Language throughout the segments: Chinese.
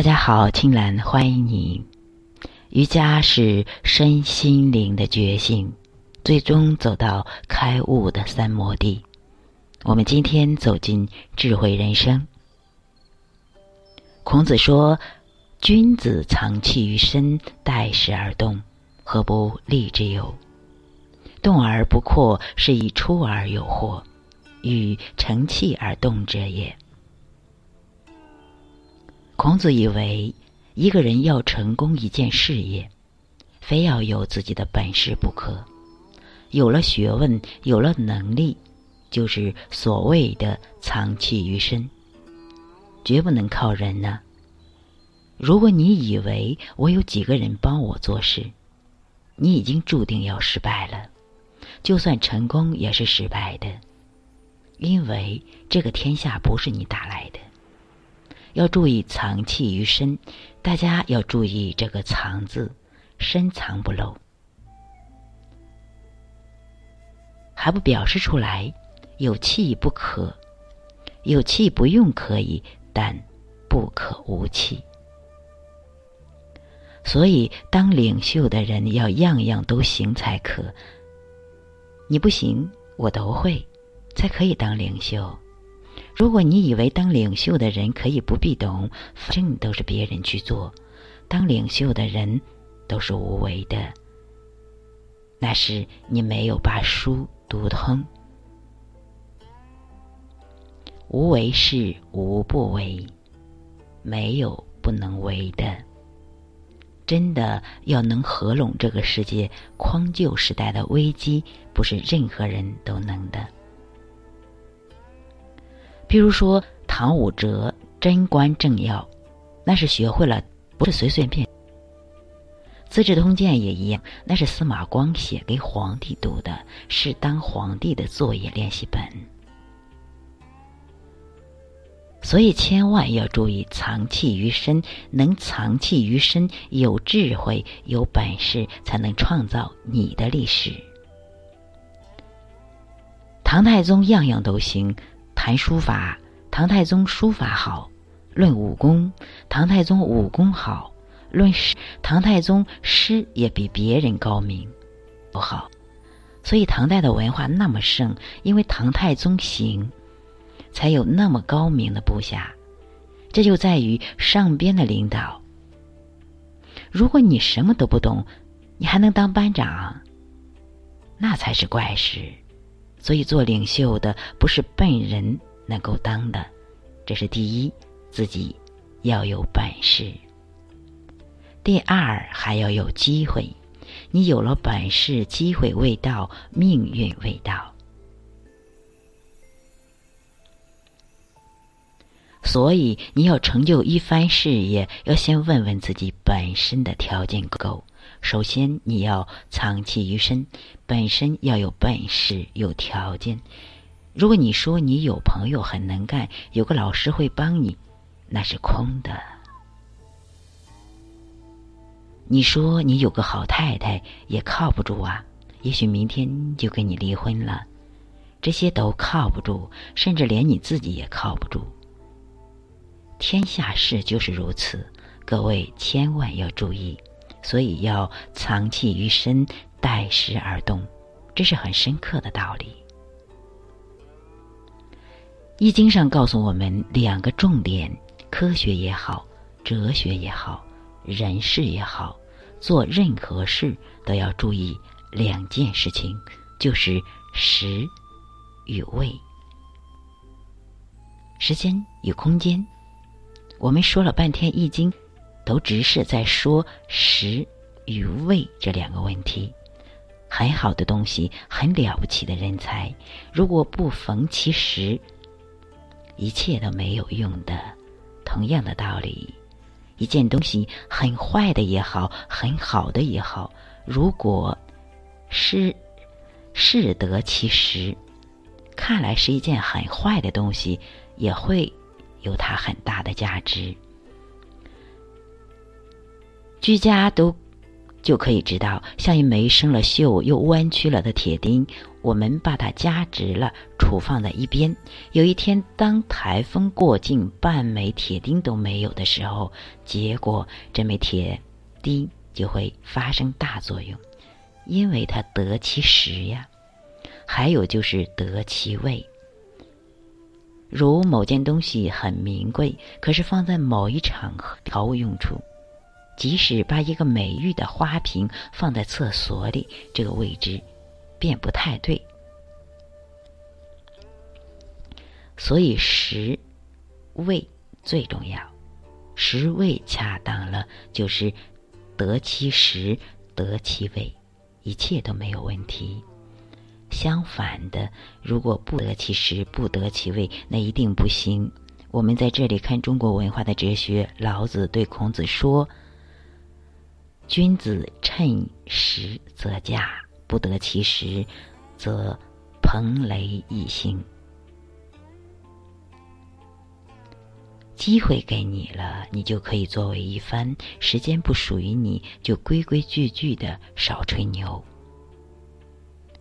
大家好，青兰欢迎你。瑜伽是身心灵的觉醒，最终走到开悟的三摩地。我们今天走进智慧人生。孔子说：“君子藏气于身，待时而动，何不利之有？动而不扩，是以出而有惑，与成器而动者也。”孔子以为，一个人要成功一件事业，非要有自己的本事不可。有了学问，有了能力，就是所谓的藏器于身，绝不能靠人呢。如果你以为我有几个人帮我做事，你已经注定要失败了。就算成功，也是失败的，因为这个天下不是你打来的。要注意藏气于身，大家要注意这个“藏”字，深藏不露，还不表示出来。有气不可，有气不用可以，但不可无气。所以，当领袖的人要样样都行才可。你不行，我都会，才可以当领袖。如果你以为当领袖的人可以不必懂，反正都是别人去做，当领袖的人都是无为的，那是你没有把书读通。无为是无不为，没有不能为的。真的要能合拢这个世界，匡救时代的危机，不是任何人都能的。比如说，唐武哲贞观政要，那是学会了，不是随随便。资治通鉴也一样，那是司马光写给皇帝读的，是当皇帝的作业练习本。所以千万要注意藏器于身，能藏器于身，有智慧、有本事，才能创造你的历史。唐太宗样样都行。谈书法，唐太宗书法好；论武功，唐太宗武功好；论诗，唐太宗诗也比别人高明，不好。所以唐代的文化那么盛，因为唐太宗行，才有那么高明的部下。这就在于上边的领导。如果你什么都不懂，你还能当班长？那才是怪事。所以，做领袖的不是笨人能够当的，这是第一，自己要有本事。第二，还要有机会。你有了本事，机会未到，命运未到。所以，你要成就一番事业，要先问问自己本身的条件够。首先，你要藏器于身，本身要有本事、有条件。如果你说你有朋友很能干，有个老师会帮你，那是空的。你说你有个好太太，也靠不住啊，也许明天就跟你离婚了，这些都靠不住，甚至连你自己也靠不住。天下事就是如此，各位千万要注意。所以要藏气于身，待时而动，这是很深刻的道理。易经上告诉我们两个重点：科学也好，哲学也好，人事也好，做任何事都要注意两件事情，就是时与位，时间与空间。我们说了半天易经。都只是在说食与味这两个问题。很好的东西，很了不起的人才，如果不逢其时，一切都没有用的。同样的道理，一件东西很坏的也好，很好的也好，如果是适得其时，看来是一件很坏的东西，也会有它很大的价值。居家都就可以知道，像一枚生了锈又弯曲了的铁钉，我们把它夹直了，储放在一边。有一天，当台风过境，半枚铁钉都没有的时候，结果这枚铁钉就会发生大作用，因为它得其时呀。还有就是得其位。如某件东西很名贵，可是放在某一场毫无用处。即使把一个美玉的花瓶放在厕所里，这个位置便不太对。所以食位最重要，食位恰当了，就是得其食，得其位，一切都没有问题。相反的，如果不得其食，不得其位，那一定不行。我们在这里看中国文化的哲学，老子对孔子说。君子趁时则驾，不得其时，则蓬雷一行。机会给你了，你就可以作为一番；时间不属于你，就规规矩矩的少吹牛。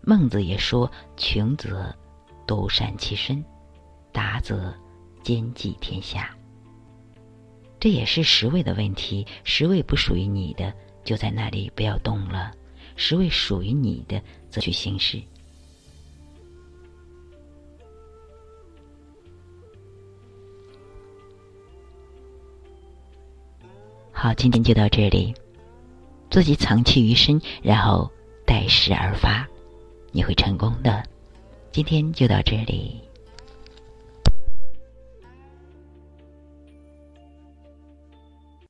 孟子也说：“穷则独善其身，达则兼济天下。”这也是十位的问题，十位不属于你的。就在那里，不要动了。是为属于你的，则去行事。好，今天就到这里。自己藏气于身，然后待时而发，你会成功的。今天就到这里。